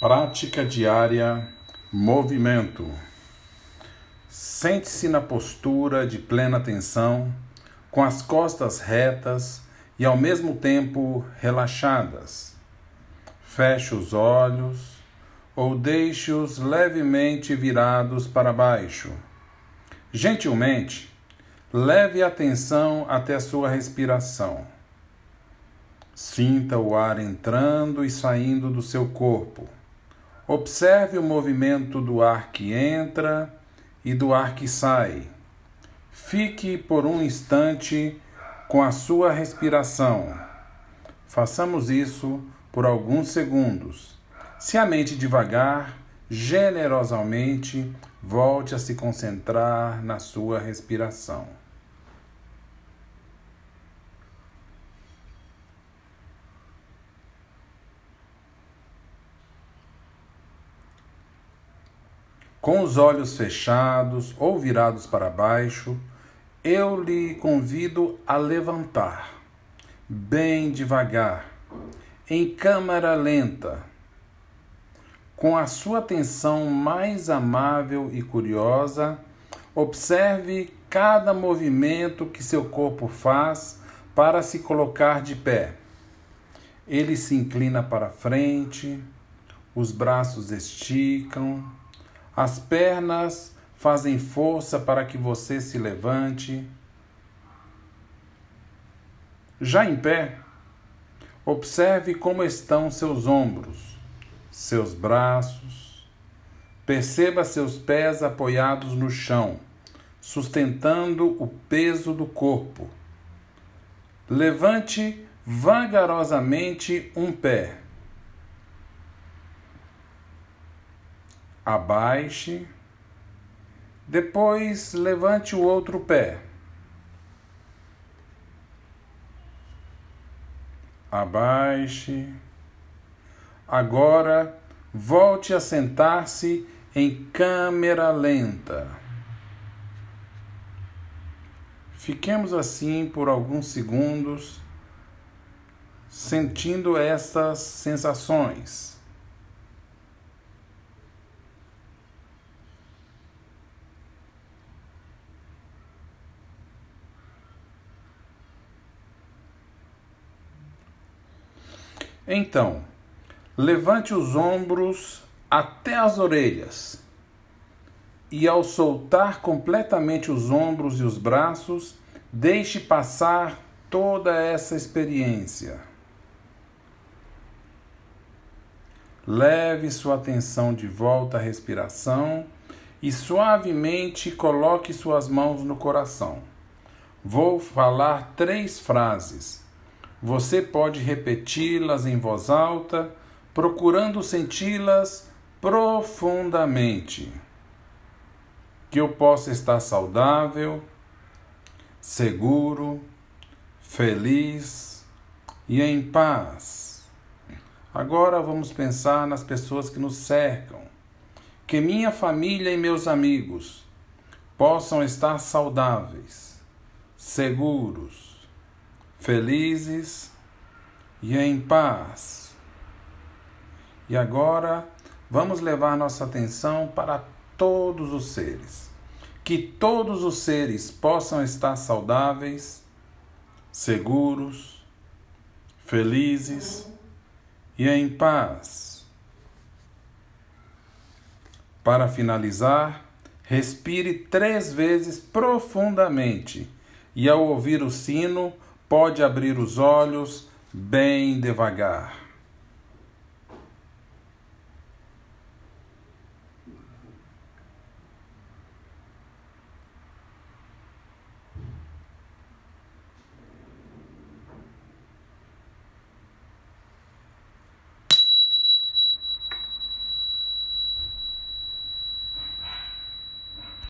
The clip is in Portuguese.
Prática diária, movimento. Sente-se na postura de plena atenção, com as costas retas e ao mesmo tempo relaxadas. Feche os olhos ou deixe-os levemente virados para baixo. Gentilmente, leve a atenção até a sua respiração. Sinta o ar entrando e saindo do seu corpo. Observe o movimento do ar que entra e do ar que sai. Fique por um instante com a sua respiração. Façamos isso por alguns segundos. Se a mente devagar, generosamente, volte a se concentrar na sua respiração. Com os olhos fechados ou virados para baixo, eu lhe convido a levantar, bem devagar, em câmara lenta, com a sua atenção mais amável e curiosa, observe cada movimento que seu corpo faz para se colocar de pé. Ele se inclina para frente, os braços esticam, as pernas fazem força para que você se levante. Já em pé, observe como estão seus ombros, seus braços. Perceba seus pés apoiados no chão, sustentando o peso do corpo. Levante vagarosamente um pé abaixe, depois levante o outro pé. Abaixe. Agora volte a sentar-se em câmera lenta. Fiquemos assim por alguns segundos, sentindo essas sensações. Então, levante os ombros até as orelhas. E ao soltar completamente os ombros e os braços, deixe passar toda essa experiência. Leve sua atenção de volta à respiração e suavemente coloque suas mãos no coração. Vou falar três frases você pode repeti-las em voz alta, procurando senti-las profundamente. Que eu possa estar saudável, seguro, feliz e em paz. Agora vamos pensar nas pessoas que nos cercam. Que minha família e meus amigos possam estar saudáveis, seguros, felizes e em paz. E agora vamos levar nossa atenção para todos os seres. Que todos os seres possam estar saudáveis, seguros, felizes e em paz. Para finalizar, respire três vezes profundamente e, ao ouvir o sino, pode abrir os olhos bem devagar.